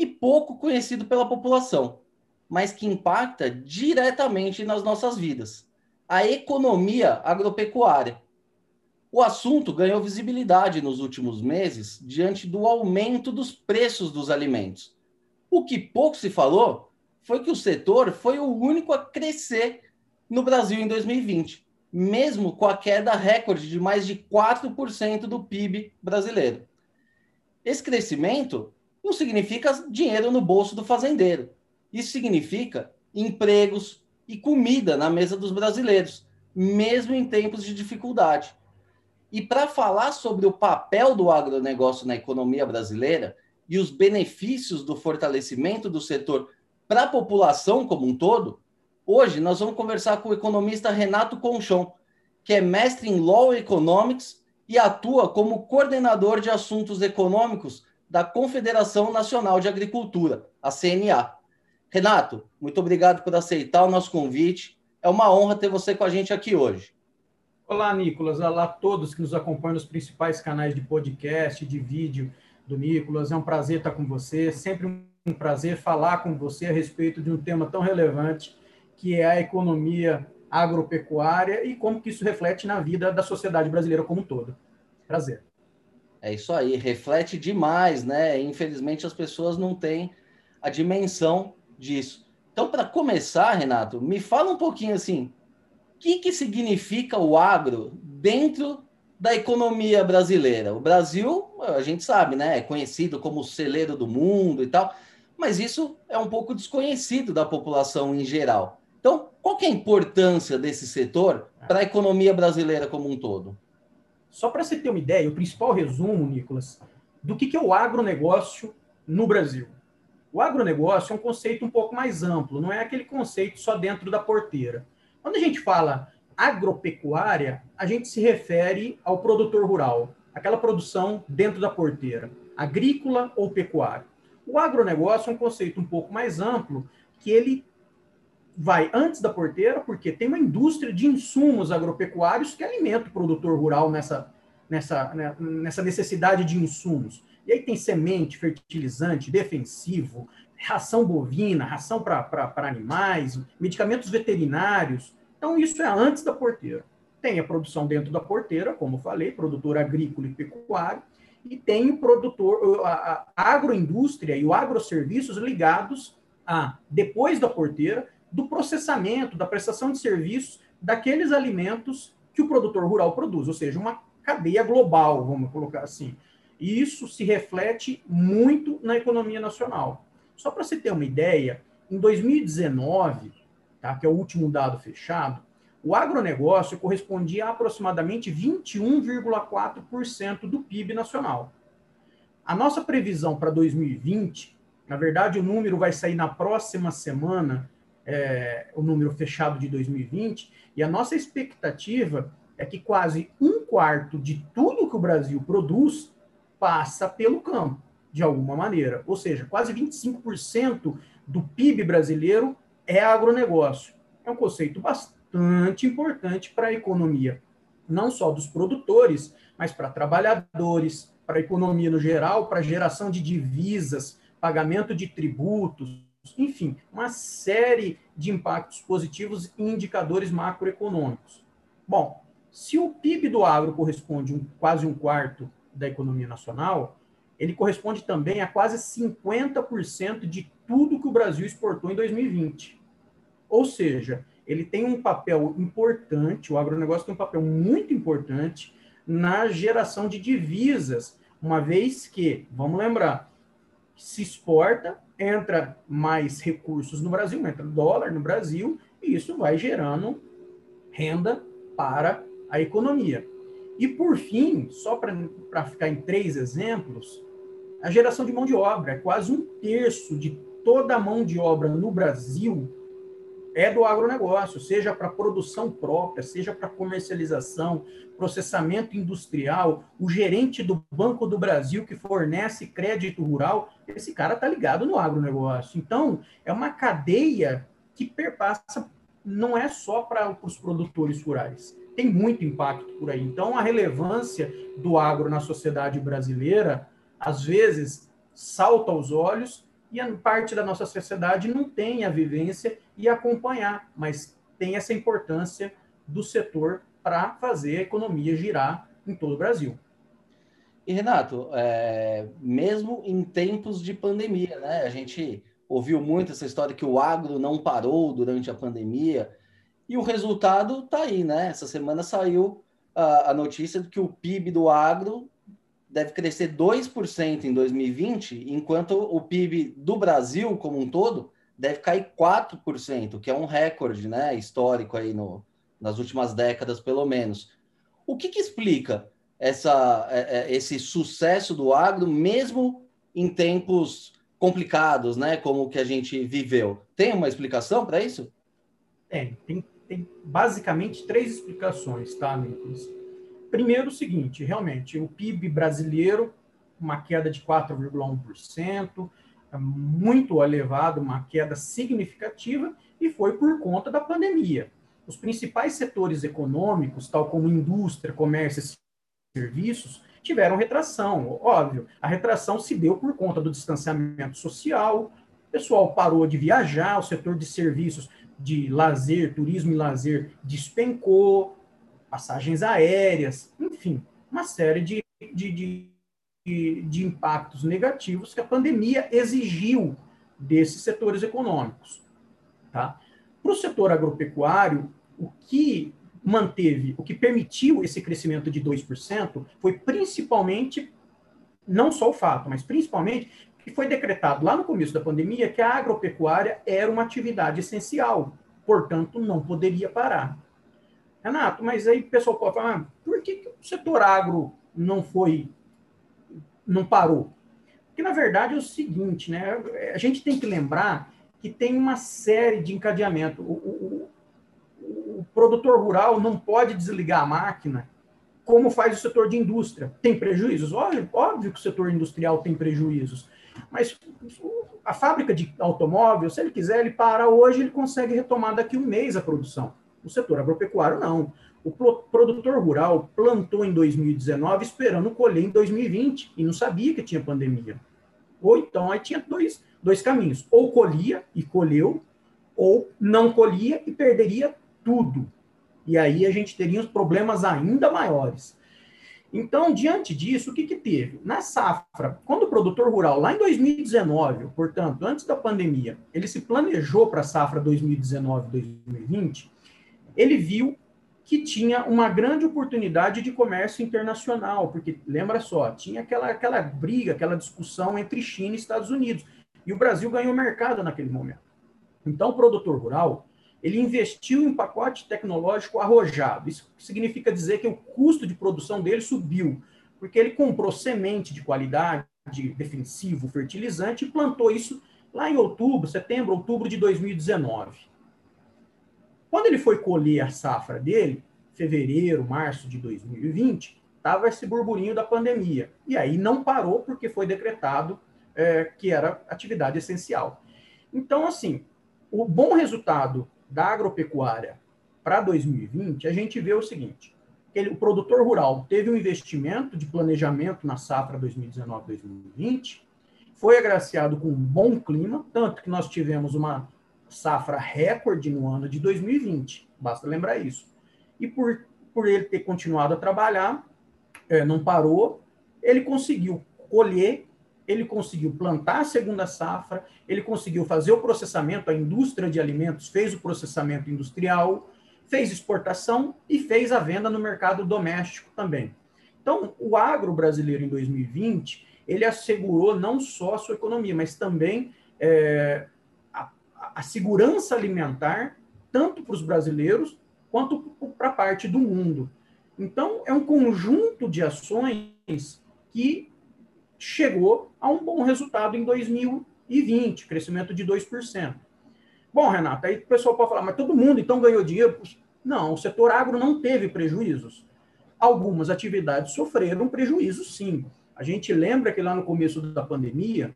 e pouco conhecido pela população mas que impacta diretamente nas nossas vidas: a economia agropecuária. O assunto ganhou visibilidade nos últimos meses diante do aumento dos preços dos alimentos. O que pouco se falou foi que o setor foi o único a crescer no Brasil em 2020, mesmo com a queda recorde de mais de 4% do PIB brasileiro. Esse crescimento não significa dinheiro no bolso do fazendeiro, isso significa empregos e comida na mesa dos brasileiros, mesmo em tempos de dificuldade. E para falar sobre o papel do agronegócio na economia brasileira e os benefícios do fortalecimento do setor para a população como um todo, hoje nós vamos conversar com o economista Renato Conchon, que é mestre em Law Economics e atua como coordenador de assuntos econômicos da Confederação Nacional de Agricultura, a CNA. Renato, muito obrigado por aceitar o nosso convite. É uma honra ter você com a gente aqui hoje. Olá, Nicolas. Olá a todos que nos acompanham nos principais canais de podcast, de vídeo do Nicolas. É um prazer estar com você. Sempre um prazer falar com você a respeito de um tema tão relevante que é a economia agropecuária e como que isso reflete na vida da sociedade brasileira como um todo. Prazer. É isso aí, reflete demais, né? Infelizmente as pessoas não têm a dimensão disso. Então, para começar, Renato, me fala um pouquinho assim, o que, que significa o agro dentro da economia brasileira? O Brasil, a gente sabe, né, é conhecido como o celeiro do mundo e tal, mas isso é um pouco desconhecido da população em geral. Então, qual que é a importância desse setor para a economia brasileira como um todo? Só para você ter uma ideia, o principal resumo, Nicolas, do que, que é o agronegócio no Brasil. O agronegócio é um conceito um pouco mais amplo, não é aquele conceito só dentro da porteira. Quando a gente fala agropecuária, a gente se refere ao produtor rural, aquela produção dentro da porteira, agrícola ou pecuária. O agronegócio é um conceito um pouco mais amplo, que ele vai antes da porteira, porque tem uma indústria de insumos agropecuários que alimenta o produtor rural nessa, nessa, né, nessa necessidade de insumos. E aí tem semente, fertilizante, defensivo, ração bovina, ração para animais, medicamentos veterinários. Então, isso é antes da porteira. Tem a produção dentro da porteira, como falei, produtor agrícola e pecuário, e tem o produtor, a, a agroindústria e o agroserviços ligados a, depois da porteira, do processamento, da prestação de serviços daqueles alimentos que o produtor rural produz, ou seja, uma cadeia global, vamos colocar assim. E isso se reflete muito na economia nacional. Só para você ter uma ideia, em 2019, tá, que é o último dado fechado, o agronegócio correspondia a aproximadamente 21,4% do PIB nacional. A nossa previsão para 2020, na verdade, o número vai sair na próxima semana, é, o número fechado de 2020, e a nossa expectativa é que quase um quarto de tudo que o Brasil produz passa pelo campo, de alguma maneira. Ou seja, quase 25% do PIB brasileiro é agronegócio. É um conceito bastante importante para a economia, não só dos produtores, mas para trabalhadores, para a economia no geral, para geração de divisas, pagamento de tributos, enfim, uma série de impactos positivos e indicadores macroeconômicos. Bom, se o PIB do agro corresponde a um, quase um quarto da economia nacional, ele corresponde também a quase 50% de tudo que o Brasil exportou em 2020. Ou seja, ele tem um papel importante, o agronegócio tem um papel muito importante na geração de divisas, uma vez que, vamos lembrar, se exporta, entra mais recursos no Brasil, entra dólar no Brasil, e isso vai gerando renda para a economia. E por fim, só para ficar em três exemplos, a geração de mão de obra. É quase um terço de toda a mão de obra no Brasil é do agronegócio, seja para produção própria, seja para comercialização, processamento industrial, o gerente do Banco do Brasil que fornece crédito rural, esse cara está ligado no agronegócio. Então, é uma cadeia que perpassa, não é só para os produtores rurais, tem muito impacto por aí. Então, a relevância do agro na sociedade brasileira, às vezes, salta aos olhos e parte da nossa sociedade não tem a vivência e acompanhar, mas tem essa importância do setor para fazer a economia girar em todo o Brasil. E Renato, é, mesmo em tempos de pandemia, né? A gente ouviu muito essa história que o agro não parou durante a pandemia e o resultado está aí, né? Essa semana saiu a, a notícia de que o PIB do agro deve crescer 2% em 2020, enquanto o PIB do Brasil como um todo deve cair 4%, que é um recorde né, histórico aí no, nas últimas décadas, pelo menos. O que, que explica essa, é, é, esse sucesso do agro, mesmo em tempos complicados, né, como o que a gente viveu? Tem uma explicação para isso? Tem, tem, tem basicamente três explicações, tá, Nicolas? Primeiro, o seguinte: realmente, o PIB brasileiro, uma queda de 4,1%, é muito elevado, uma queda significativa, e foi por conta da pandemia. Os principais setores econômicos, tal como indústria, comércio e serviços, tiveram retração. Óbvio, a retração se deu por conta do distanciamento social, o pessoal parou de viajar, o setor de serviços de lazer, turismo e lazer despencou, passagens aéreas, enfim, uma série de, de, de, de impactos negativos que a pandemia exigiu desses setores econômicos. Tá? Para o setor agropecuário, o que manteve, o que permitiu esse crescimento de 2% foi principalmente, não só o fato, mas principalmente que foi decretado lá no começo da pandemia que a agropecuária era uma atividade essencial, portanto, não poderia parar. Renato, mas aí o pessoal pode falar, ah, por que, que o setor agro não foi, não parou? Porque, na verdade, é o seguinte, né? A gente tem que lembrar que tem uma série de encadeamento. O, o, o, produtor rural não pode desligar a máquina como faz o setor de indústria. Tem prejuízos? Óbvio, óbvio que o setor industrial tem prejuízos. Mas a fábrica de automóvel, se ele quiser, ele para hoje, ele consegue retomar daqui um mês a produção. O setor agropecuário, não. O produtor rural plantou em 2019 esperando colher em 2020 e não sabia que tinha pandemia. Ou então, aí tinha dois, dois caminhos. Ou colhia e colheu, ou não colhia e perderia tudo. E aí a gente teria uns problemas ainda maiores. Então, diante disso, o que, que teve? Na safra, quando o produtor rural, lá em 2019, portanto, antes da pandemia, ele se planejou para a safra 2019-2020, ele viu que tinha uma grande oportunidade de comércio internacional, porque lembra só, tinha aquela, aquela briga, aquela discussão entre China e Estados Unidos, e o Brasil ganhou mercado naquele momento. Então, o produtor rural, ele investiu em pacote tecnológico arrojado. Isso significa dizer que o custo de produção dele subiu, porque ele comprou semente de qualidade, defensivo, fertilizante, e plantou isso lá em outubro, setembro, outubro de 2019. Quando ele foi colher a safra dele, fevereiro, março de 2020, estava esse burburinho da pandemia. E aí não parou porque foi decretado é, que era atividade essencial. Então, assim, o bom resultado da agropecuária para 2020, a gente vê o seguinte: ele, o produtor rural teve um investimento de planejamento na safra 2019-2020, foi agraciado com um bom clima, tanto que nós tivemos uma safra recorde no ano de 2020, basta lembrar isso. E por, por ele ter continuado a trabalhar, é, não parou, ele conseguiu colher, ele conseguiu plantar a segunda safra, ele conseguiu fazer o processamento, a indústria de alimentos fez o processamento industrial, fez exportação e fez a venda no mercado doméstico também. Então, o agro brasileiro em 2020, ele assegurou não só a sua economia, mas também é, a segurança alimentar, tanto para os brasileiros quanto para a parte do mundo. Então, é um conjunto de ações que chegou a um bom resultado em 2020, crescimento de 2%. Bom, Renato, aí o pessoal pode falar, mas todo mundo então ganhou dinheiro? Não, o setor agro não teve prejuízos. Algumas atividades sofreram prejuízos, sim. A gente lembra que lá no começo da pandemia,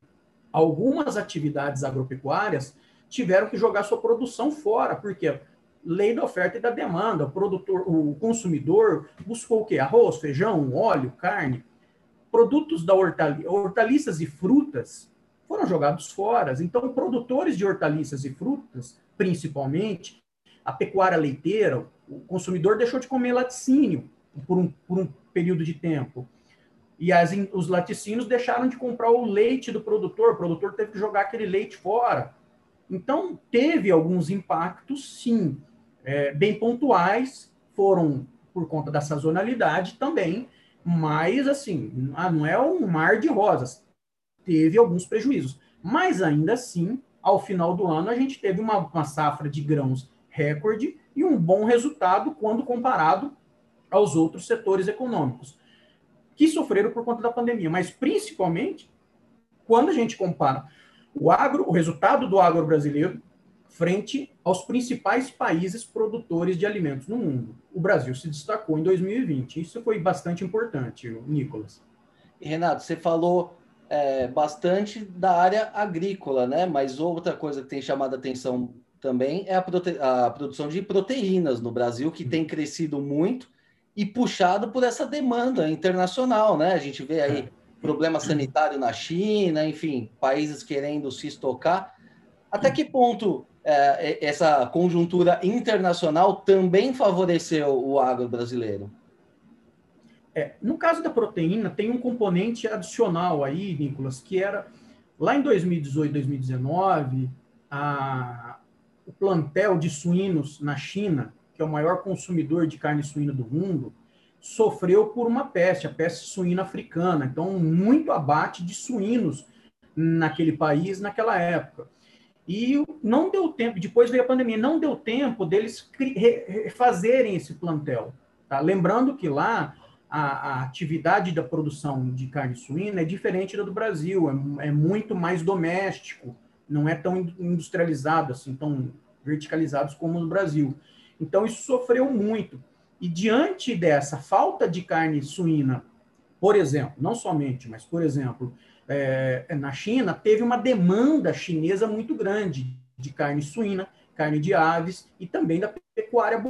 algumas atividades agropecuárias tiveram que jogar sua produção fora, porque lei da oferta e da demanda, o produtor, o consumidor buscou o quê? Arroz, feijão, óleo, carne. Produtos da hortaliça, hortaliças e frutas foram jogados fora. Então, produtores de hortaliças e frutas, principalmente, a pecuária leiteira, o consumidor deixou de comer laticínio por um, por um período de tempo. E as, os laticínios deixaram de comprar o leite do produtor, o produtor teve que jogar aquele leite fora. Então, teve alguns impactos, sim, é, bem pontuais, foram por conta da sazonalidade também, mas, assim, ah, não é um mar de rosas. Teve alguns prejuízos. Mas, ainda assim, ao final do ano, a gente teve uma, uma safra de grãos recorde e um bom resultado quando comparado aos outros setores econômicos que sofreram por conta da pandemia, mas principalmente quando a gente compara o agro, o resultado do agro brasileiro frente aos principais países produtores de alimentos no mundo. O Brasil se destacou em 2020. Isso foi bastante importante, Nicolas. E, Renato, você falou é, bastante da área agrícola, né? Mas outra coisa que tem chamado a atenção também é a, prote... a produção de proteínas no Brasil, que tem crescido muito e puxado por essa demanda internacional, né? A gente vê aí é. Problema sanitário na China, enfim, países querendo se estocar. Até que ponto é, essa conjuntura internacional também favoreceu o agro brasileiro? É, no caso da proteína, tem um componente adicional aí, Nicolas, que era lá em 2018, 2019, a, o plantel de suínos na China que é o maior consumidor de carne suína do mundo, sofreu por uma peste, a peste suína africana. Então, muito abate de suínos naquele país naquela época. E não deu tempo, depois veio a pandemia, não deu tempo deles fazerem esse plantel. Tá? Lembrando que lá a, a, atividade da produção de carne suína é diferente da do Brasil, é, é muito mais doméstico, não é tão industrializado, assim, tão verticalizados como no Brasil. Então, isso sofreu muito. E diante dessa falta de carne suína, por exemplo, não somente, mas, por exemplo, é, na China, teve uma demanda chinesa muito grande de carne suína, carne de aves e também da pecuária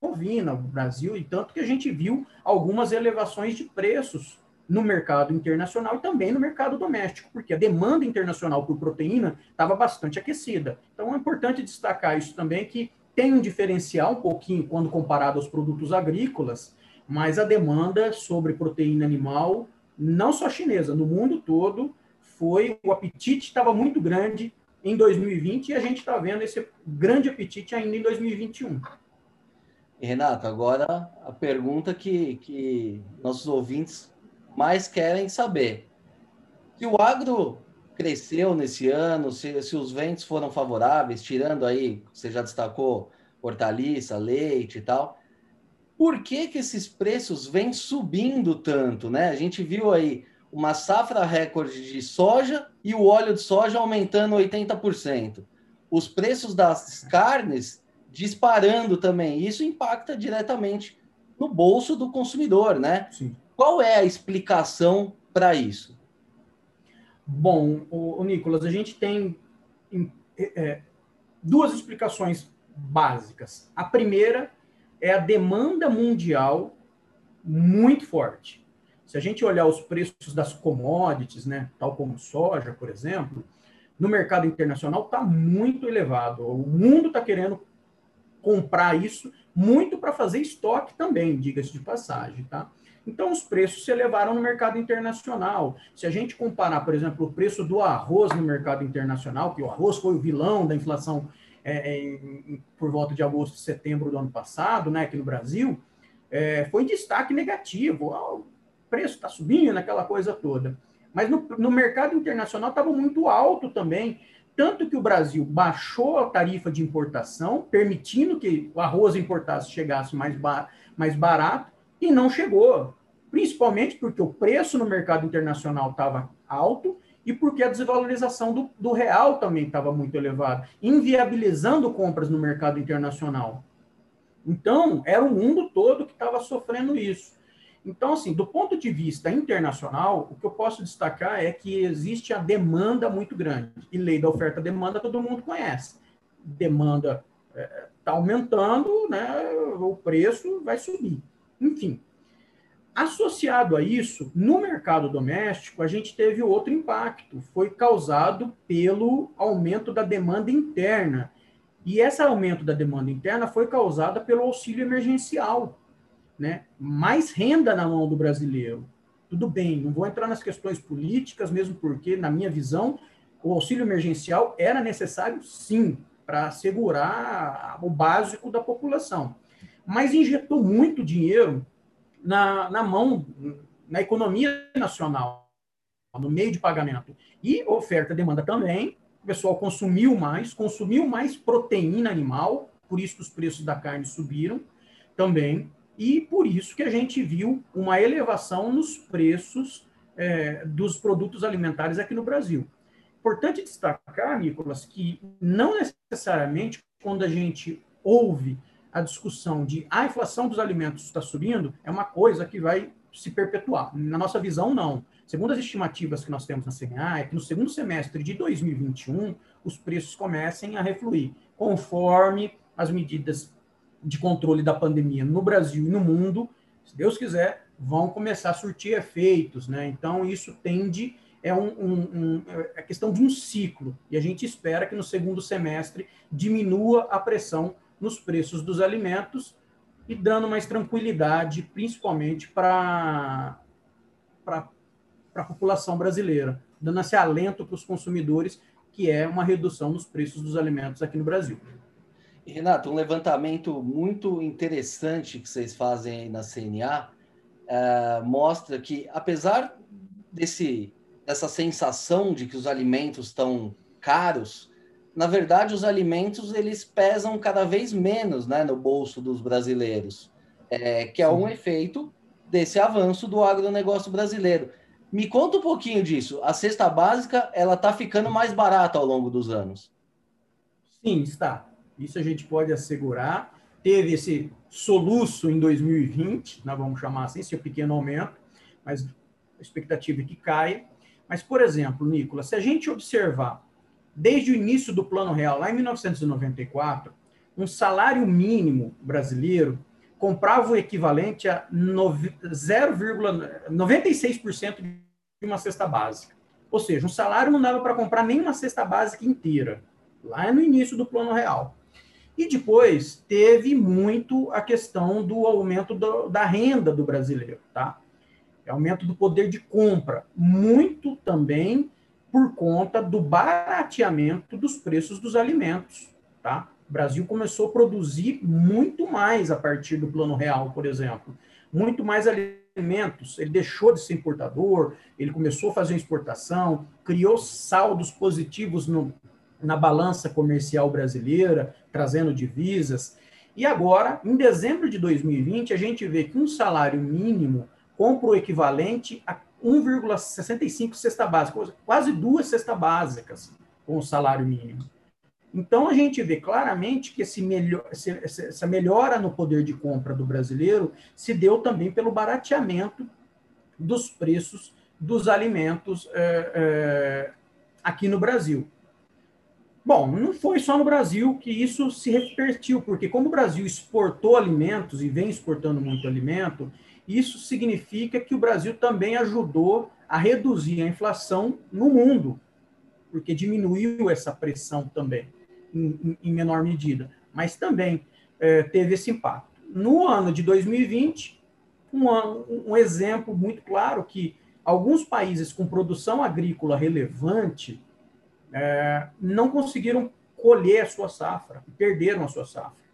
bovina no Brasil, e tanto que a gente viu algumas elevações de preços no mercado internacional e também no mercado doméstico, porque a demanda internacional por proteína estava bastante aquecida. Então é importante destacar isso também, que tem um diferencial um pouquinho quando comparado aos produtos agrícolas, mas a demanda sobre proteína animal, não só chinesa, no mundo todo, foi o apetite estava muito grande em 2020 e a gente está vendo esse grande apetite ainda em 2021. Renato, agora a pergunta que, que nossos ouvintes mais querem saber. Se o agro cresceu nesse ano, se, se os ventos foram favoráveis, tirando aí, você já destacou, hortaliça, leite e tal. Por que, que esses preços vêm subindo tanto, né? A gente viu aí uma safra recorde de soja e o óleo de soja aumentando 80%. Os preços das carnes disparando também. Isso impacta diretamente no bolso do consumidor, né? Sim. Qual é a explicação para isso? Bom, o, o, Nicolas, a gente tem é, duas explicações básicas. A primeira é a demanda mundial muito forte. Se a gente olhar os preços das commodities, né, tal como soja, por exemplo, no mercado internacional está muito elevado. O mundo está querendo comprar isso muito para fazer estoque também, diga-se de passagem, tá? Então, os preços se elevaram no mercado internacional. Se a gente comparar, por exemplo, o preço do arroz no mercado internacional, que o arroz foi o vilão da inflação é, é por volta de agosto, setembro do ano passado, né, aqui no Brasil, é, foi destaque negativo. Ah, o preço está subindo, aquela coisa toda. Mas no, no mercado internacional estava muito alto também. Tanto que o Brasil baixou a tarifa de importação, permitindo que o arroz importado chegasse mais, ba mais barato, e não chegou. principalmente porque o preço no mercado internacional estava alto e porque a desvalorização do, do real também estava muito elevada, inviabilizando compras no mercado internacional. Então, era o mundo todo que estava sofrendo isso. Então, assim, do ponto de vista internacional, o que eu posso destacar é que existe a demanda muito grande. E lei da oferta-demanda todo mundo conhece. Demanda está é, tá aumentando, né, o preço vai subir. Enfim, Associado a isso, no mercado doméstico, a gente teve outro impacto, foi causado pelo aumento da demanda interna. E esse aumento da demanda interna foi causada pelo auxílio emergencial, né? Mais renda na mão do brasileiro. Tudo bem, não vou entrar nas questões políticas, mesmo porque, na minha visão, o auxílio emergencial era necessário, sim, para assegurar o básico da população. Mas injetou muito dinheiro na, na mão, na economia nacional, no meio de pagamento. E oferta e demanda também. O pessoal consumiu mais, consumiu mais proteína animal, por isso que os preços da carne subiram também. E por isso que a gente viu uma elevação nos preços é, dos produtos alimentares aqui no Brasil. Importante destacar, Nicolas, que não necessariamente quando a gente ouve a discussão de a inflação dos alimentos está subindo é uma coisa que vai se perpetuar. Na nossa visão, não. Segundo as estimativas que nós temos na CNA, é que no segundo semestre de 2021 os preços comecem a refluir, conforme as medidas de controle da pandemia no Brasil e no mundo, se Deus quiser, vão começar a surtir efeitos, né? Então isso tende é um, um, um, é questão de um ciclo e a gente espera que no segundo semestre diminua a pressão nos preços dos alimentos e dando mais tranquilidade, principalmente para a população brasileira, dando esse alento para os consumidores, que é uma redução nos preços dos alimentos aqui no Brasil. Renato, um levantamento muito interessante que vocês fazem aí na CNA uh, mostra que, apesar desse, dessa sensação de que os alimentos estão caros, na verdade, os alimentos eles pesam cada vez menos né, no bolso dos brasileiros, é, que é um efeito desse avanço do agronegócio brasileiro. Me conta um pouquinho disso. A cesta básica ela está ficando mais barata ao longo dos anos. Sim, está. Isso a gente pode assegurar. Teve esse soluço em 2020, nós vamos chamar assim, esse pequeno aumento, mas a expectativa é que caia. Mas, por exemplo, Nicolas, se a gente observar desde o início do Plano Real, lá em 1994, um salário mínimo brasileiro comprava o equivalente a 0,96% de uma cesta básica. Ou seja, um salário não dava para comprar nem uma cesta básica inteira, lá no início do Plano Real. E depois teve muito a questão do aumento do, da renda do brasileiro, tá? Aumento do poder de compra, muito também por conta do barateamento dos preços dos alimentos, tá? O Brasil começou a produzir muito mais a partir do Plano Real, por exemplo. Muito mais alimentos. Ele deixou de ser importador, ele começou a fazer exportação, criou saldos positivos no, na balança comercial brasileira, trazendo divisas. E agora, em dezembro de 2020, a gente vê que um salário mínimo compra o equivalente a 1,65 cesta básica, quase duas cestas básicas com o salário mínimo. Então, a gente vê claramente que esse melhor, essa melhora no poder de compra do brasileiro se deu também pelo barateamento dos preços dos alimentos é, é, aqui no Brasil. Bom, não foi só no Brasil que isso se repercutiu, porque como o Brasil exportou alimentos e vem exportando muito alimento, isso significa que o Brasil também ajudou a reduzir a inflação no mundo, porque diminuiu essa pressão também, em, menor medida, mas também é, teve esse impacto. No ano de 2020, um, um exemplo muito claro que alguns países com produção agrícola relevante é, não conseguiram colher a sua safra, perderam a sua safra.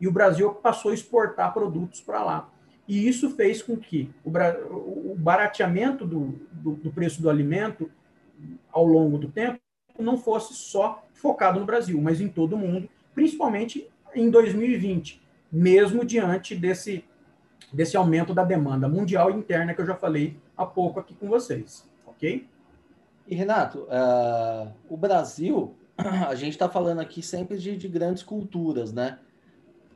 E o Brasil passou a exportar produtos para lá. E isso fez com que o, barateamento do, do, do preço do alimento ao longo do tempo não fosse só focado no Brasil, mas em todo o mundo, principalmente em 2020, mesmo diante desse, desse aumento da demanda mundial e interna que eu já falei há pouco aqui com vocês, ok? E Renato, uh, o Brasil, a gente está falando aqui sempre de, de grandes culturas, né?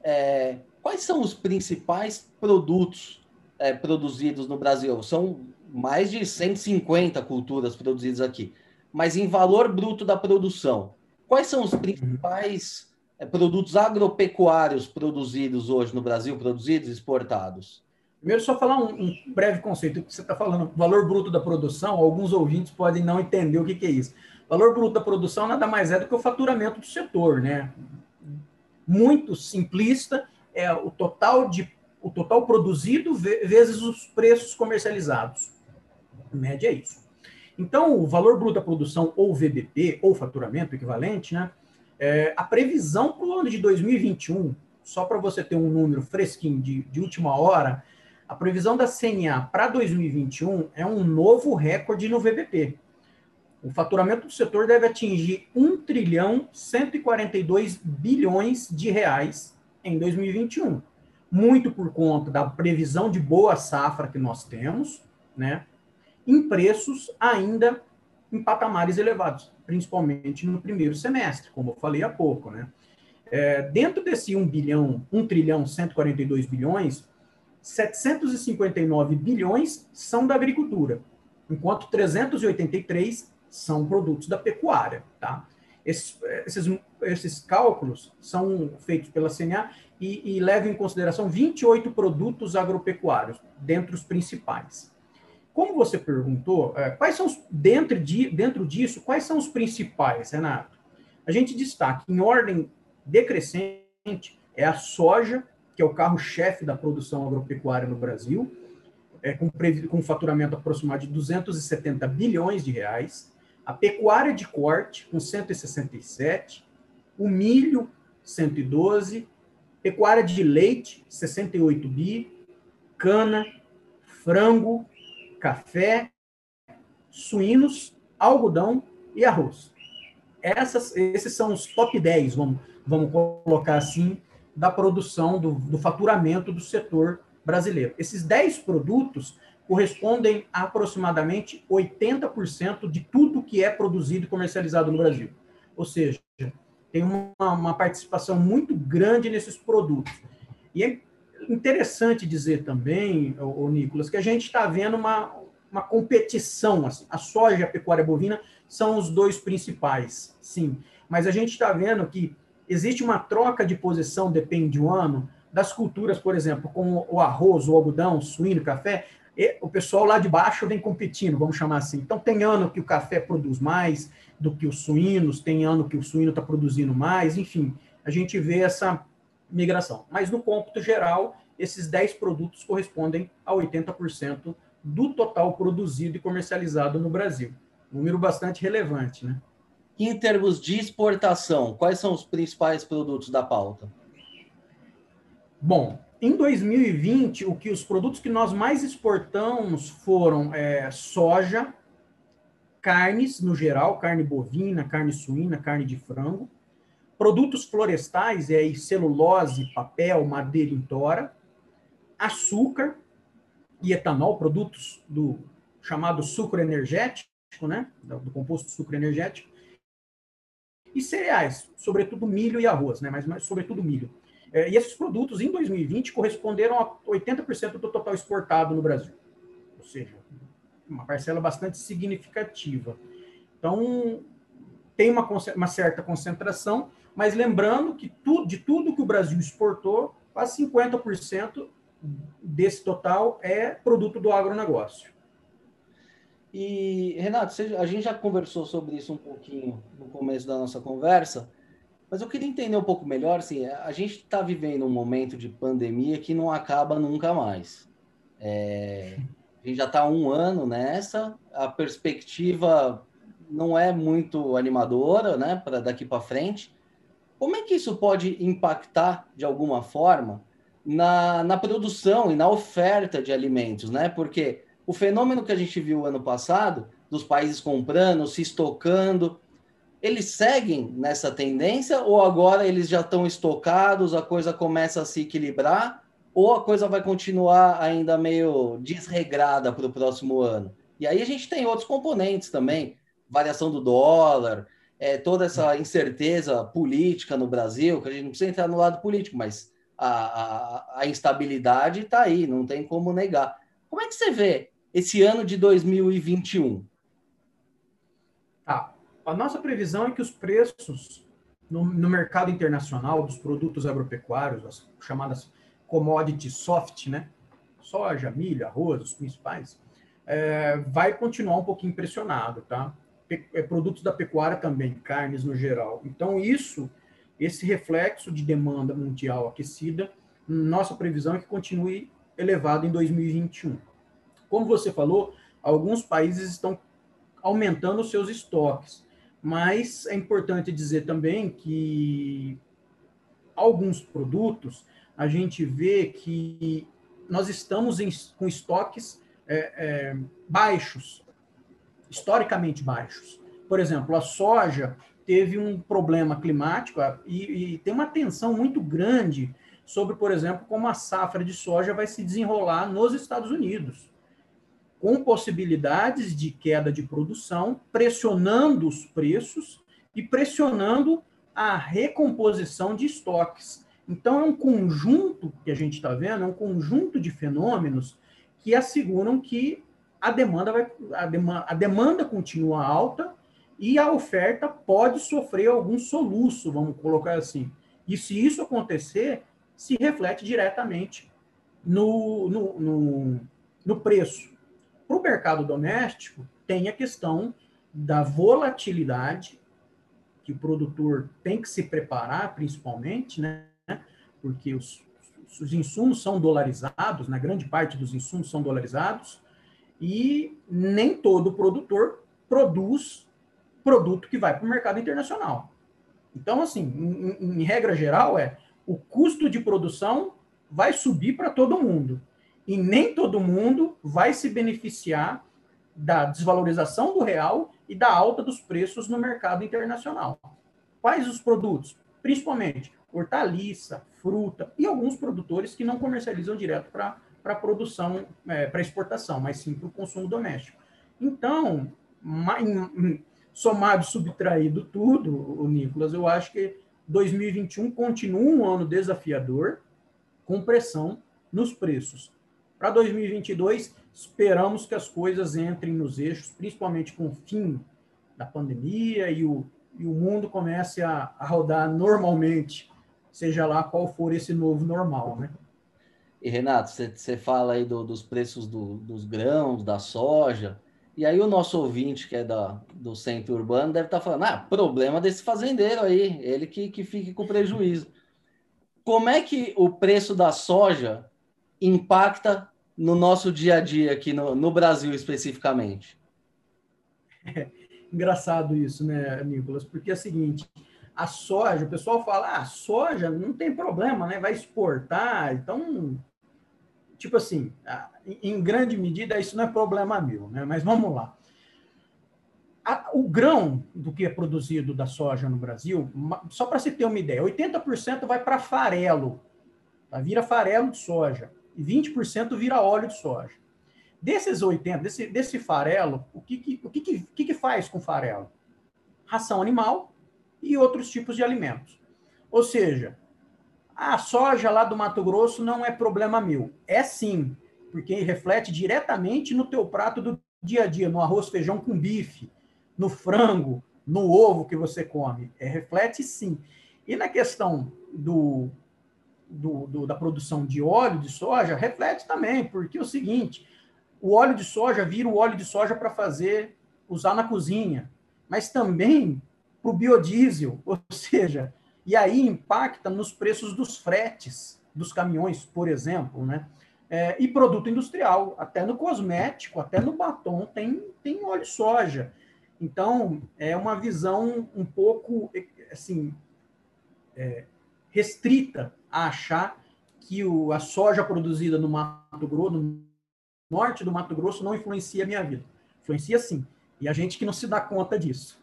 É, quais são os principais produtos é, produzidos no Brasil? São mais de 150 culturas produzidas aqui, mas em valor bruto da produção, quais são os principais é, produtos agropecuários produzidos hoje no Brasil, produzidos e exportados? Primeiro, só falar um, um breve conceito que você está falando, valor bruto da produção, alguns ouvintes podem não entender o que, que é isso. Valor bruto da produção nada mais é do que o faturamento do setor, né? Muito simplista, é o total de o total produzido vezes os preços comercializados. Em média é isso. Então, o valor bruto da produção, ou VBP, ou faturamento equivalente, né? É, a previsão para o ano de 2021, só para você ter um número fresquinho de, de última hora, a previsão da CNA para 2021 é um novo recorde no VBP. O faturamento do setor deve atingir 1 trilhão 142 bilhões de reais em 2021. Muito por conta da previsão de boa safra que nós temos, né? Em preços ainda em patamares elevados, principalmente no primeiro semestre, como eu falei há pouco, né? É, dentro desse 1 bilhão, 1 trilhão 142 bilhões, 759 bilhões são da agricultura, enquanto 383 são produtos da pecuária, tá? Esses, esses, esses cálculos são feitos pela CNA e, e levam em consideração 28 produtos agropecuários, dentre os principais. Como você perguntou, é, quais são os, dentro, de, dentro disso, quais são os principais, Renato? A gente destaca em ordem decrescente é a soja, que é o carro-chefe da produção agropecuária no Brasil, é, com, com faturamento aproximado de 270 bilhões de reais, a pecuária de corte, com 167, o milho, 112, pecuária de leite, 68 bi, cana, frango, café, suínos, algodão e arroz. Essas, esses são os top 10, vamos, vamos colocar assim, da produção, do, do faturamento do setor brasileiro. Esses 10 produtos correspondem a aproximadamente 80% de tudo que é produzido e comercializado no Brasil. Ou seja, tem uma, uma participação muito grande nesses produtos. E é interessante dizer também, o Nicolas, que a gente está vendo uma, uma competição. Assim, a soja e a pecuária bovina são os dois principais, sim. Mas a gente está vendo que existe uma troca de posição, depende do ano, das culturas, por exemplo, como o arroz, o algodão, o suíno, o café, o pessoal lá de baixo vem competindo, vamos chamar assim. Então, tem ano que o café produz mais do que os suínos, tem ano que o suíno está produzindo mais, enfim, a gente vê essa migração. Mas no cômputo geral, esses 10 produtos correspondem a 80% do total produzido e comercializado no Brasil. Número bastante relevante, né? Em termos de exportação, quais são os principais produtos da pauta? Bom, em 2020, o que os produtos que nós mais exportamos foram é, soja, carnes no geral, carne bovina, carne suína, carne de frango, produtos florestais, é celulose, papel, madeira em tora, açúcar e etanol, produtos do chamado sucro energético, né, do composto sucro energético, e cereais, sobretudo milho e arroz, né? mas, mas sobretudo milho. É, e esses produtos, em 2020, corresponderam a 80% do total exportado no Brasil. Ou seja, uma parcela bastante significativa. Então, tem uma, uma certa concentração, mas lembrando que tu, de tudo que o Brasil exportou, quase 50% desse total é produto do agronegócio. E, Renato, a gente já conversou sobre isso um pouquinho no começo da nossa conversa, mas eu queria entender um pouco melhor, assim, a gente está vivendo um momento de pandemia que não acaba nunca mais. É, a gente já está um ano nessa, a perspectiva não é muito animadora, né, para daqui para frente. Como é que isso pode impactar de alguma forma na, na produção e na oferta de alimentos, né? Porque o fenômeno que a gente viu ano passado, dos países comprando, se estocando, eles seguem nessa tendência ou agora eles já estão estocados, a coisa começa a se equilibrar? ou a coisa vai continuar ainda meio desregrada para o próximo ano? E aí a gente tem outros componentes também, variação do dólar, é, toda essa incerteza política no Brasil, que a gente não precisa entrar no lado político, mas a, a, a instabilidade está aí, não tem como negar. Como é que você vê esse ano de 2021? A nossa previsão é que os preços no, no mercado internacional dos produtos agropecuários, as chamadas commodities soft, né? Soja, milho, arroz, os principais, é, vai continuar um pouquinho pressionado, tá? É, produtos da pecuária também, carnes no geral. Então, isso, esse reflexo de demanda mundial aquecida, nossa previsão é que continue elevado em 2021. Como você falou, alguns países estão aumentando os seus estoques, mas é importante dizer também que alguns produtos a gente vê que nós estamos em, com estoques é, é, baixos, historicamente baixos. Por exemplo, a soja teve um problema climático e, e, tem uma tensão muito grande sobre, por exemplo, como a safra de soja vai se desenrolar nos Estados Unidos, com possibilidades de queda de produção, pressionando os preços e pressionando a recomposição de estoques. Então, é um conjunto que a gente está vendo, é um conjunto de fenômenos que asseguram que a demanda, vai, a demanda, a demanda continua alta e a oferta pode sofrer algum soluço, vamos colocar assim. E se isso acontecer, se reflete diretamente no, no, no, no preço. Para o mercado doméstico, tem a questão da volatilidade, que o produtor tem que se preparar, principalmente, né? porque os, os insumos são dolarizados, na né? grande parte dos insumos são dolarizados, e nem todo produtor produz produto que vai para o mercado internacional. Então, assim, em, em, regra geral, é o custo de produção vai subir para todo mundo. E nem todo mundo vai se beneficiar da desvalorização do real e da alta dos preços no mercado internacional. Quais os produtos? Principalmente hortaliça, fruta e alguns produtores que não comercializam direto para produção, é, para exportação, mas sim para o consumo doméstico. Então, somado, subtraído tudo, o Nicolas, eu acho que 2021 continua um ano desafiador, com pressão nos preços. Para 2022, esperamos que as coisas entrem nos eixos, principalmente com o fim da pandemia e o, e o mundo comece a, a rodar normalmente, seja lá qual for esse novo normal, né? E Renato, você fala aí do, dos preços do, dos grãos, da soja, e aí o nosso ouvinte, que é da, do centro urbano, deve estar tá falando, ah, problema desse fazendeiro aí, ele que, que fique com prejuízo. Como é que o preço da soja impacta no nosso dia a dia aqui no, no Brasil especificamente? É, engraçado isso, né, Nicolas? Porque é o seguinte, a soja, o pessoal fala, ah, soja não tem problema, né? Vai exportar, então, tipo assim, em grande medida isso não é problema meu, né? Mas vamos lá. O grão do que é produzido da soja no Brasil, só para você ter uma ideia, 80% vai para farelo, tá? vira farelo de soja, e 20% vira óleo de soja. Desses 80, desse, desse farelo, o que, que, o que, que, que faz com farelo? Ração animal, e outros tipos de alimentos. Ou seja, a soja lá do Mato Grosso não é problema meu. É sim, porque reflete diretamente no teu prato do dia a dia, no arroz, feijão com bife, no frango, no ovo que você come. É, reflete sim. E na questão do, do, do, da produção de óleo de soja, reflete também, porque é o seguinte, o óleo de soja vira o óleo de soja para fazer, usar na cozinha, mas também para o biodiesel, ou seja, e aí impacta nos preços dos fretes dos caminhões, por exemplo, né? É, e produto industrial, até no cosmético, até no batom tem, tem óleo de soja. Então, é uma visão um pouco, assim, é, restrita a achar que o, a soja produzida no Mato Grosso, no norte do Mato Grosso, não influencia a minha vida. Influencia sim. E a gente que não se dá conta disso.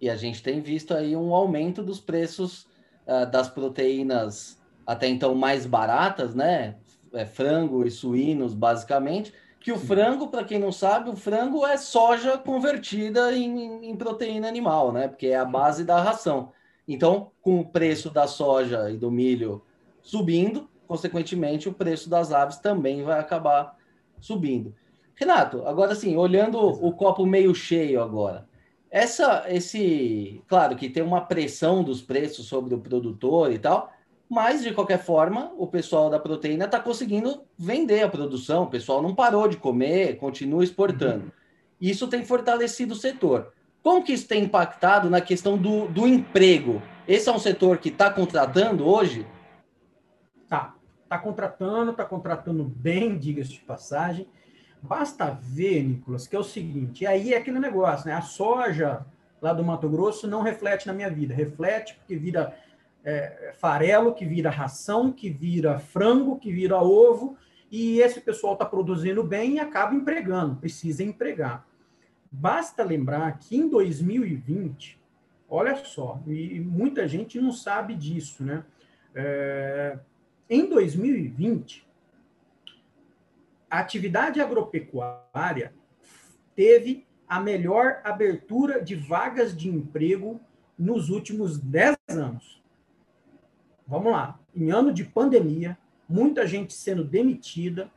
E a gente tem visto aí um aumento dos preços uh, das proteínas até então mais baratas, né? É, frango e suínos, basicamente. Que o frango, para quem não sabe, o frango é soja convertida em, em proteína animal, né? Porque é a base da ração. Então, com o preço da soja e do milho subindo, consequentemente, o preço das aves também vai acabar subindo. Renato, agora sim, olhando o copo meio cheio agora, essa, esse, claro que tem uma pressão dos preços sobre o produtor e tal, mas de qualquer forma, o pessoal da proteína está conseguindo vender a produção, o pessoal não parou de comer, continua exportando. Uhum. Isso tem fortalecido o setor. Como que isso tem impactado na questão do, do emprego? Esse é um setor que está contratando hoje? Tá, está contratando, está contratando bem, diga-se de passagem. Basta ver, Nicolas, que é o seguinte, e aí é aquele negócio, né? A soja lá do Mato Grosso não reflete na minha vida, reflete porque vira é, farelo, que vira ração, que vira frango, que vira ovo, e esse pessoal está produzindo bem e acaba empregando, precisa empregar. Basta lembrar que em 2020, olha só, e muita gente não sabe disso, né? É, em 2020, a atividade agropecuária teve a melhor abertura de vagas de emprego nos últimos 10 anos. Vamos lá. Em ano de pandemia, muita gente sendo demitida,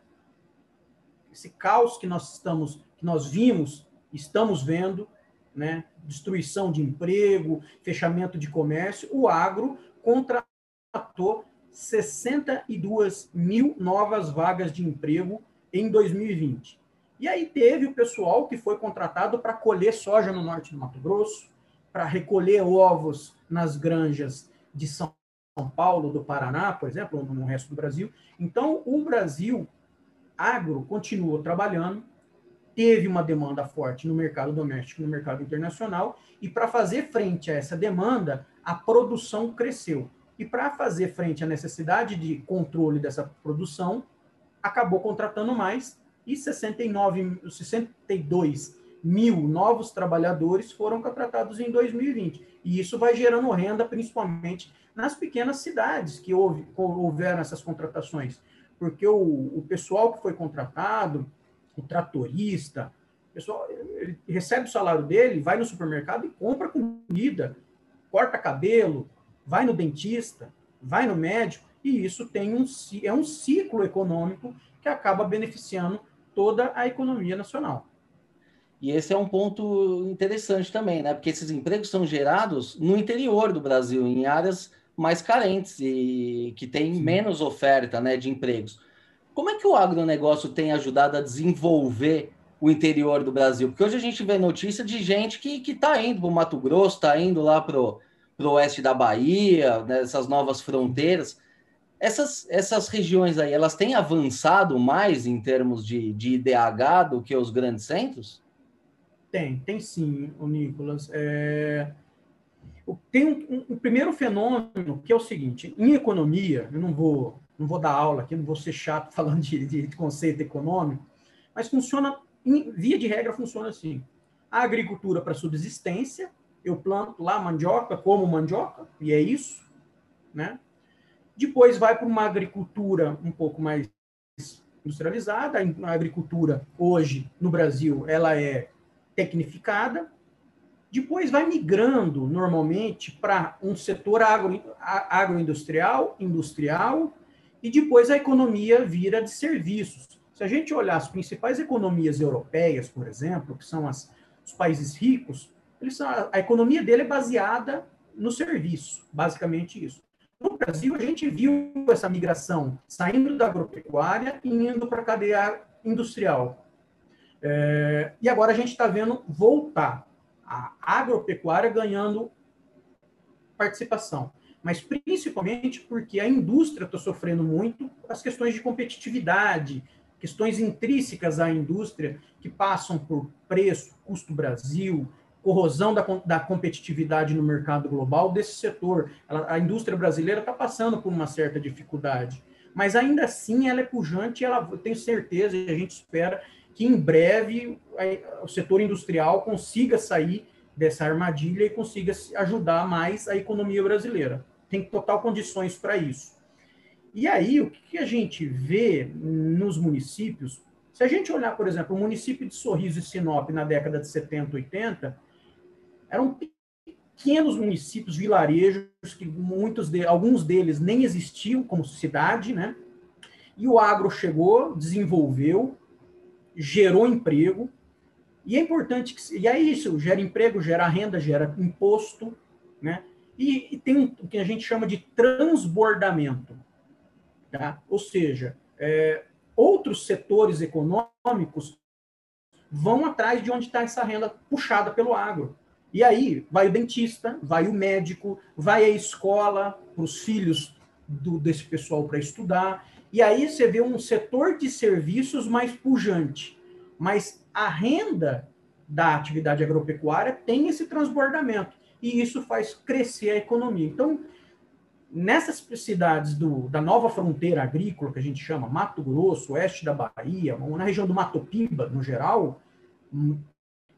esse caos que nós estamos, que nós vimos, estamos vendo, né? Destruição de emprego, fechamento de comércio, o agro contratou 62 mil novas vagas de emprego em 2020. E aí teve o pessoal que foi contratado para colher soja no norte do Mato Grosso, para recolher ovos nas granjas de São Paulo, do Paraná, por exemplo, no resto do Brasil. Então, o Brasil agro continuou trabalhando, teve uma demanda forte no mercado doméstico, no mercado internacional, e para fazer frente a essa demanda, a produção cresceu. E para fazer frente à necessidade de controle dessa produção, acabou contratando mais e 69, 62 mil novos trabalhadores foram contratados em 2020. E isso vai gerando renda, principalmente nas pequenas cidades que houve, houveram essas contratações. Porque o, o pessoal que foi contratado, o tratorista, o pessoal ele recebe o salário dele, vai no supermercado e compra comida, corta cabelo, vai no dentista, vai no médico, e isso tem um, é um ciclo econômico que acaba beneficiando toda a economia nacional. E esse é um ponto interessante também, né? Porque esses empregos são gerados no interior do Brasil, em áreas mais carentes e que tem Sim. menos oferta né, de empregos. Como é que o agronegócio tem ajudado a desenvolver o interior do Brasil? Porque hoje a gente vê notícia de gente que está indo para o Mato Grosso, está indo lá para o oeste da Bahia, nessas né, novas fronteiras. Essas, essas regiões aí, elas têm avançado mais em termos de, de IDH do que os grandes centros? Tem, tem sim, o Nicolas. É... Tem um, um, um, primeiro fenômeno que é o seguinte: em economia, eu não vou, não vou dar aula aqui, não vou ser chato falando de, de conceito econômico, mas funciona, via de regra, funciona assim: a agricultura para subsistência, eu planto lá mandioca, como mandioca, e é isso, né? Depois vai para uma agricultura um pouco mais industrializada. A agricultura hoje no Brasil ela é tecnificada. Depois vai migrando normalmente para um setor agro, agroindustrial, industrial, e depois a economia vira de serviços. Se a gente olhar as principais economias europeias, por exemplo, que são as, os países ricos, eles são, a economia dele é baseada no serviço, basicamente isso. No Brasil, a gente viu essa migração saindo da agropecuária e indo para a cadeia industrial. É, e agora a gente está vendo voltar a agropecuária ganhando participação. Mas principalmente porque a indústria está sofrendo muito as questões de competitividade, questões intrínsecas à indústria que passam por preço, custo Brasil, corrosão da, da competitividade no mercado global desse setor. Ela, a indústria brasileira está passando por uma certa dificuldade, mas ainda assim ela é pujante e ela, eu tenho certeza e a gente espera que em breve o setor industrial consiga sair dessa armadilha e consiga ajudar mais a economia brasileira. Tem total condições para isso. E aí, o que a gente vê nos municípios? Se a gente olhar, por exemplo, o município de Sorriso e Sinop na década de 70, 80, eram pequenos municípios, vilarejos, que muitos de, alguns deles nem existiam como cidade, né? E o agro chegou, desenvolveu, gerou emprego, e é importante que. E é isso: gera emprego, gera renda, gera imposto, né? E, e tem o que a gente chama de transbordamento. Tá? Ou seja, é, outros setores econômicos vão atrás de onde está essa renda puxada pelo agro. E aí vai o dentista, vai o médico, vai a escola para os filhos do, desse pessoal para estudar. E aí você vê um setor de serviços mais pujante. Mas a renda da atividade agropecuária tem esse transbordamento. E isso faz crescer a economia. Então, nessas cidades do, da nova fronteira agrícola, que a gente chama Mato Grosso, oeste da Bahia, na região do Mato Piba, no geral, hum,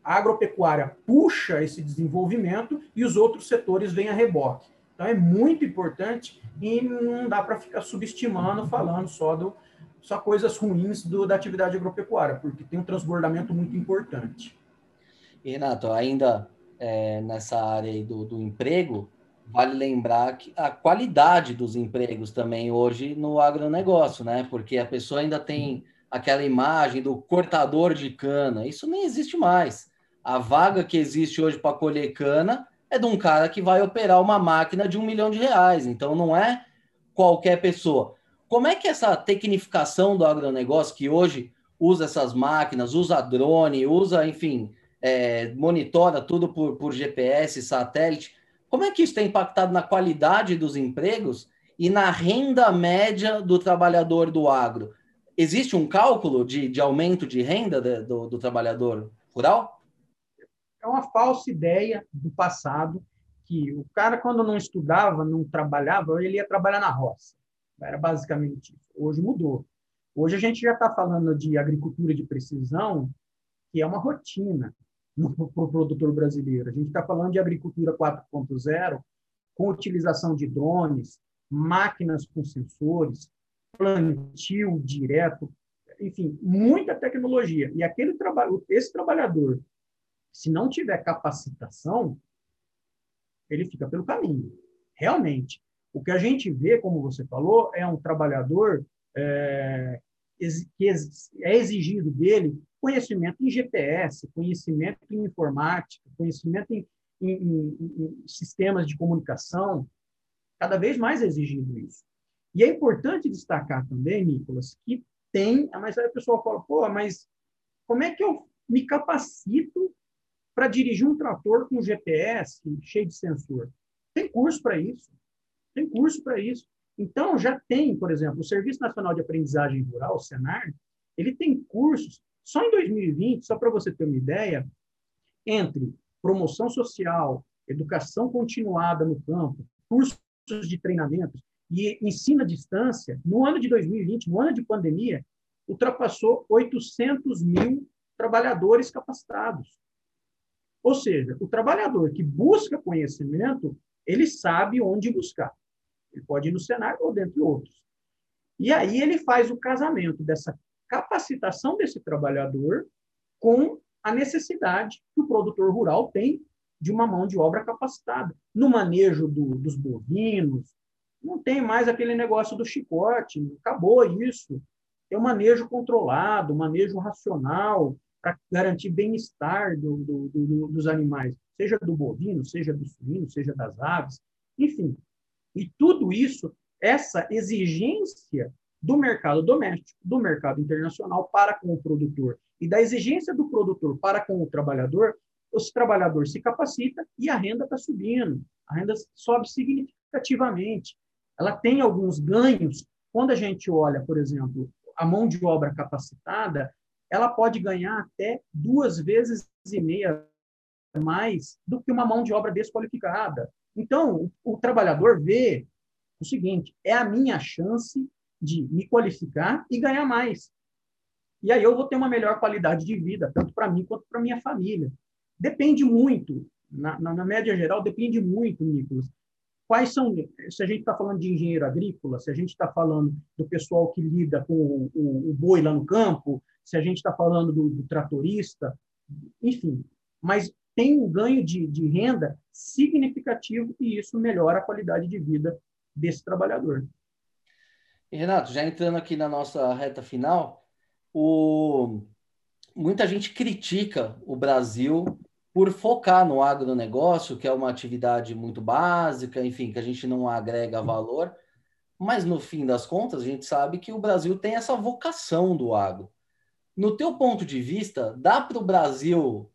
a agropecuária puxa esse desenvolvimento e os outros setores vêm a reboque. Então é muito importante e não dá para ficar subestimando, falando só do só coisas ruins do, da atividade agropecuária, porque tem um transbordamento muito importante. Renato, ainda é, nessa área do, do emprego, vale lembrar que a qualidade dos empregos também hoje no agronegócio, né? Porque a pessoa ainda tem aquela imagem do cortador de cana, isso nem existe mais. A vaga que existe hoje para colher cana é de um cara que vai operar uma máquina de um milhão de reais, então não é qualquer pessoa. Como é que essa tecnificação do agronegócio, que hoje usa essas máquinas, usa drone, usa, enfim, é, monitora tudo por, por GPS, satélite, como é que isso tem impactado na qualidade dos empregos e na renda média do trabalhador do agro? Existe um cálculo de, de aumento de renda de, do, do trabalhador rural? É uma falsa ideia do passado que o cara, quando não estudava, não trabalhava, ele ia trabalhar na roça. Era basicamente isso. Hoje mudou. Hoje a gente já está falando de agricultura de precisão, que é uma rotina para o pro produtor brasileiro. A gente está falando de agricultura 4.0, com utilização de drones, máquinas com sensores, plantio direto, enfim, muita tecnologia. E aquele trabalho, esse trabalhador, se não tiver capacitação, ele fica pelo caminho. Realmente. O que a gente vê, como você falou, é um trabalhador é, que é exigido dele conhecimento em GPS, conhecimento em informática, conhecimento em, em, em, em sistemas de comunicação, cada vez mais exigido isso. E é importante destacar também, Nicolas, que tem, mas aí o pessoal fala, pô, mas como é que eu me capacito para dirigir um trator com GPS cheio de sensor? Tem curso para isso. Tem curso para isso. Então, já tem, por exemplo, o Serviço Nacional de Aprendizagem Rural, o SENAR, ele tem cursos só em 2020, só para você ter uma ideia, entre promoção social, educação continuada no campo, cursos de treinamento e ensino à distância, no ano de 2020, no ano de pandemia, ultrapassou 800 mil trabalhadores capacitados. Ou seja, o trabalhador que busca conhecimento, ele sabe onde buscar. Ele pode ir no cenário ou dentre outros. E aí ele faz o casamento dessa capacitação desse trabalhador com a necessidade que o produtor rural tem de uma mão de obra capacitada. No manejo do, dos bovinos, não tem mais aquele negócio do chicote, acabou isso. Tem um manejo controlado, manejo racional, para garantir bem-estar do, do, dos animais, seja do bovino, seja do suíno, seja das aves, enfim. E tudo isso, essa exigência do mercado doméstico, do mercado internacional para com o produtor e da exigência do produtor para com o trabalhador, o trabalhador se capacita e a renda está subindo, a renda sobe significativamente. Ela tem alguns ganhos. Quando a gente olha, por exemplo, a mão de obra capacitada, ela pode ganhar até duas vezes e meia mais do que uma mão de obra desqualificada. Então, o, o trabalhador vê o seguinte: é a minha chance de me qualificar e ganhar mais. E aí eu vou ter uma melhor qualidade de vida, tanto para mim quanto para minha família. Depende muito, na, na, na, média geral, depende muito, Nicolas, quais são, se a gente está falando de engenheiro agrícola, se a gente está falando do pessoal que lida com o, o, o, boi lá no campo, se a gente está falando do, do, tratorista, enfim, mas tem um ganho de, de renda significativo e isso melhora a qualidade de vida desse trabalhador. Renato, já entrando aqui na nossa reta final, o... muita gente critica o Brasil por focar no agronegócio, que é uma atividade muito básica, enfim, que a gente não agrega valor, mas no fim das contas, a gente sabe que o Brasil tem essa vocação do agro. No teu ponto de vista, dá para o Brasil,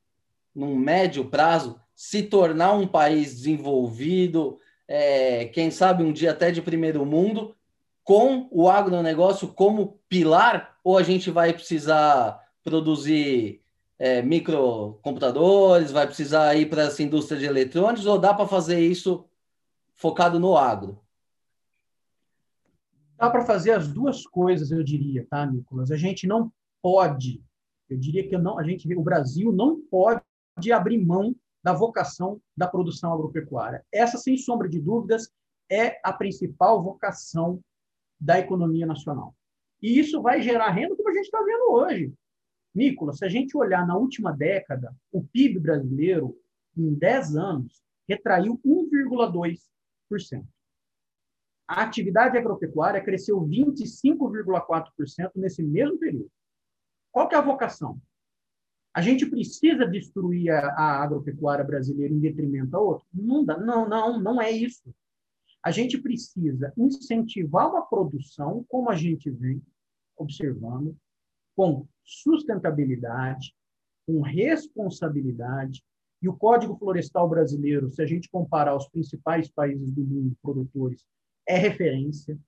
num médio prazo, se tornar um país desenvolvido, é, quem sabe um dia até de primeiro mundo, com o agronegócio como pilar, ou a gente vai precisar produzir é, microcomputadores, vai precisar ir para essa indústria de eletrônicos, ou dá para fazer isso focado no agro? Dá para fazer as duas coisas, eu diria, tá, Nicolas? A gente não pode, eu diria que não, a gente, o Brasil não pode abrir mão da vocação da produção agropecuária. Essa, sem sombra de dúvidas, é a principal vocação da economia nacional. E isso vai gerar renda, como a gente está vendo hoje. Nicolas, se a gente olhar na última década, o PIB brasileiro, em 10 anos, retraiu 1,2%. A atividade agropecuária cresceu 25,4% nesse mesmo período. Qual que é a vocação? A gente precisa destruir a, a agropecuária brasileira em detrimento da outra? Não, dá, não, não, não é isso. A gente precisa incentivar uma produção, como a gente vem observando, com sustentabilidade, com responsabilidade. E o Código Florestal Brasileiro, se a gente comparar os principais países do mundo produtores, é referência.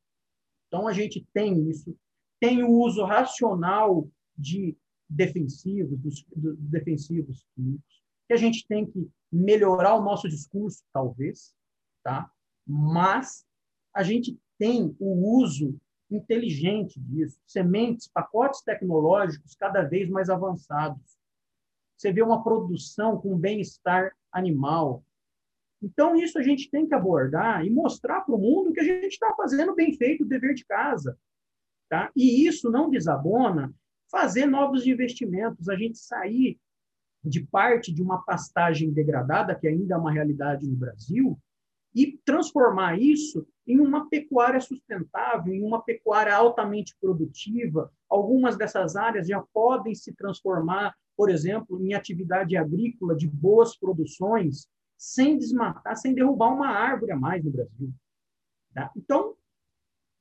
Então, a gente tem isso. Tem o uso racional de defensivos, dos, dos defensivos químicos, que a gente tem que melhorar o nosso discurso, talvez, tá? Mas a gente tem o uso inteligente disso, sementes, pacotes tecnológicos cada vez mais avançados. Você vê uma produção com bem-estar animal. Então, isso a gente tem que abordar e mostrar para o mundo que a gente está fazendo bem feito o dever de casa. Tá? E isso não desabona fazer novos investimentos, a gente sair de parte de uma pastagem degradada, que ainda é uma realidade no Brasil, e transformar isso em uma pecuária sustentável, em uma pecuária altamente produtiva. Algumas dessas áreas já podem se transformar, por exemplo, em atividade agrícola de boas produções, sem desmatar, sem derrubar uma árvore a mais no Brasil. Tá? Então,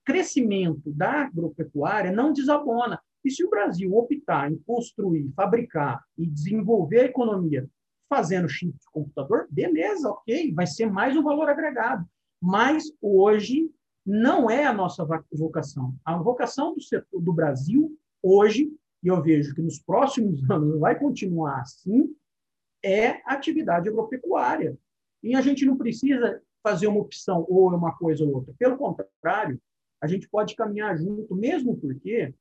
crescimento da agropecuária não desabona. E se o Brasil optar em construir, fabricar e desenvolver a economia fazendo chip de computador, beleza, ok, vai ser mais um valor agregado. Mas hoje não é a nossa vocação. A vocação do, setor, do Brasil hoje, e eu vejo que nos próximos anos vai continuar assim, é atividade agropecuária. E a gente não precisa fazer uma opção ou uma coisa ou outra. Pelo contrário, a gente pode caminhar junto, mesmo porque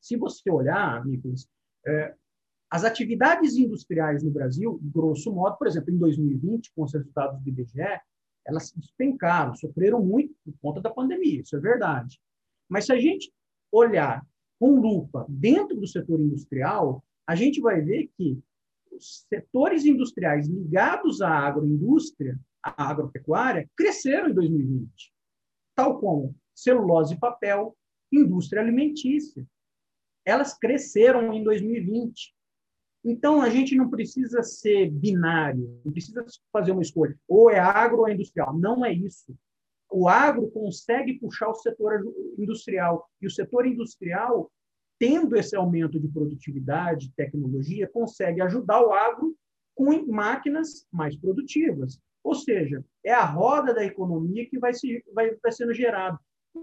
se você olhar, Nicolas, é, as atividades industriais no Brasil, grosso modo, por exemplo, em 2020, com os resultados do IBGE, elas despencaram, sofreram muito por conta da pandemia, isso é verdade. Mas se a gente olhar com lupa dentro do setor industrial, a gente vai ver que os setores industriais ligados à agroindústria, à agropecuária, cresceram em 2020, tal como celulose e papel, indústria alimentícia elas cresceram em 2020. Então, a gente não precisa ser binário, não precisa fazer uma escolha. Ou é agro ou é industrial. Não é isso. O agro consegue puxar o setor industrial. E o setor industrial, tendo esse aumento de produtividade, tecnologia, consegue ajudar o agro com máquinas mais produtivas. Ou seja, é a roda da economia que vai, se, vai, vai sendo gerada.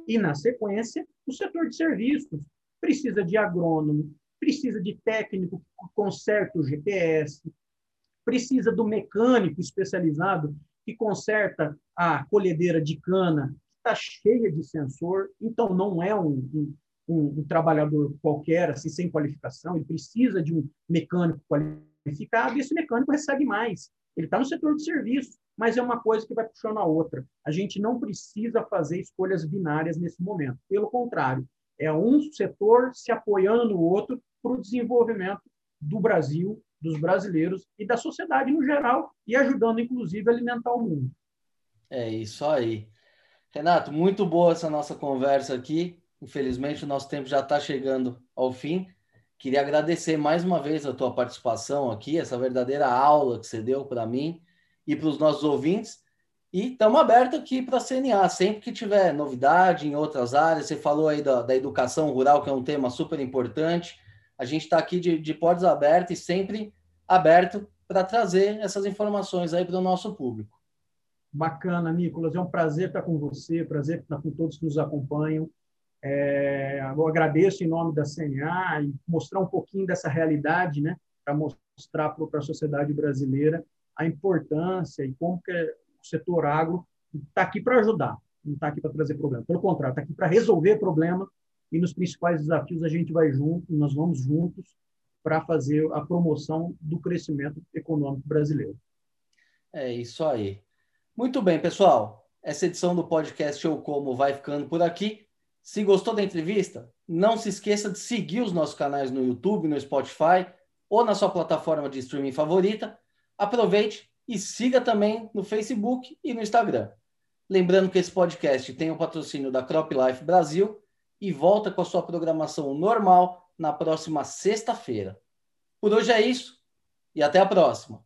E, na sequência, o setor de serviços, precisa de agrônomo, precisa de técnico que conserta o GPS, precisa do mecânico especializado que conserta a colhedeira de cana, que está cheia de sensor, então não é um, um, um, um trabalhador qualquer, assim, sem qualificação, ele precisa de um mecânico qualificado, e esse mecânico recebe mais. Ele está no setor de serviço. mas é uma coisa que vai puxando a outra. A gente não precisa fazer escolhas binárias nesse momento. Pelo contrário, é um setor se apoiando no outro para o desenvolvimento do Brasil, dos brasileiros e da sociedade no geral, e ajudando, inclusive, a alimentar o mundo. É isso aí. Renato, muito boa essa nossa conversa aqui. Infelizmente, o nosso tempo já está chegando ao fim. Queria agradecer mais uma vez a tua participação aqui, essa verdadeira aula que você deu para mim e para os nossos ouvintes. E estamos abertos aqui para a CNA, sempre que tiver novidade em outras áreas. Você falou aí da, da educação rural, que é um tema super importante. A gente está aqui de, de portas abertas e sempre aberto para trazer essas informações aí para o nosso público. Bacana, Nicolas. É um prazer estar com você, prazer estar com todos que nos acompanham. É, eu agradeço em nome da CNA e mostrar um pouquinho dessa realidade, né, para mostrar para a sociedade brasileira a importância e como que o setor agro está aqui para ajudar, não está aqui para trazer problema. Pelo contrário, está aqui para resolver problema e nos principais desafios a gente vai junto, nós vamos juntos para fazer a promoção do crescimento econômico brasileiro. É isso aí. Muito bem, pessoal. Essa edição do podcast Eu Como vai ficando por aqui. Se gostou da entrevista, não se esqueça de seguir os nossos canais no YouTube, no Spotify ou na sua plataforma de streaming favorita. Aproveite e siga também no Facebook e no Instagram. Lembrando que esse podcast tem o patrocínio da Crop Life Brasil e volta com a sua programação normal na próxima sexta-feira. Por hoje é isso e até a próxima.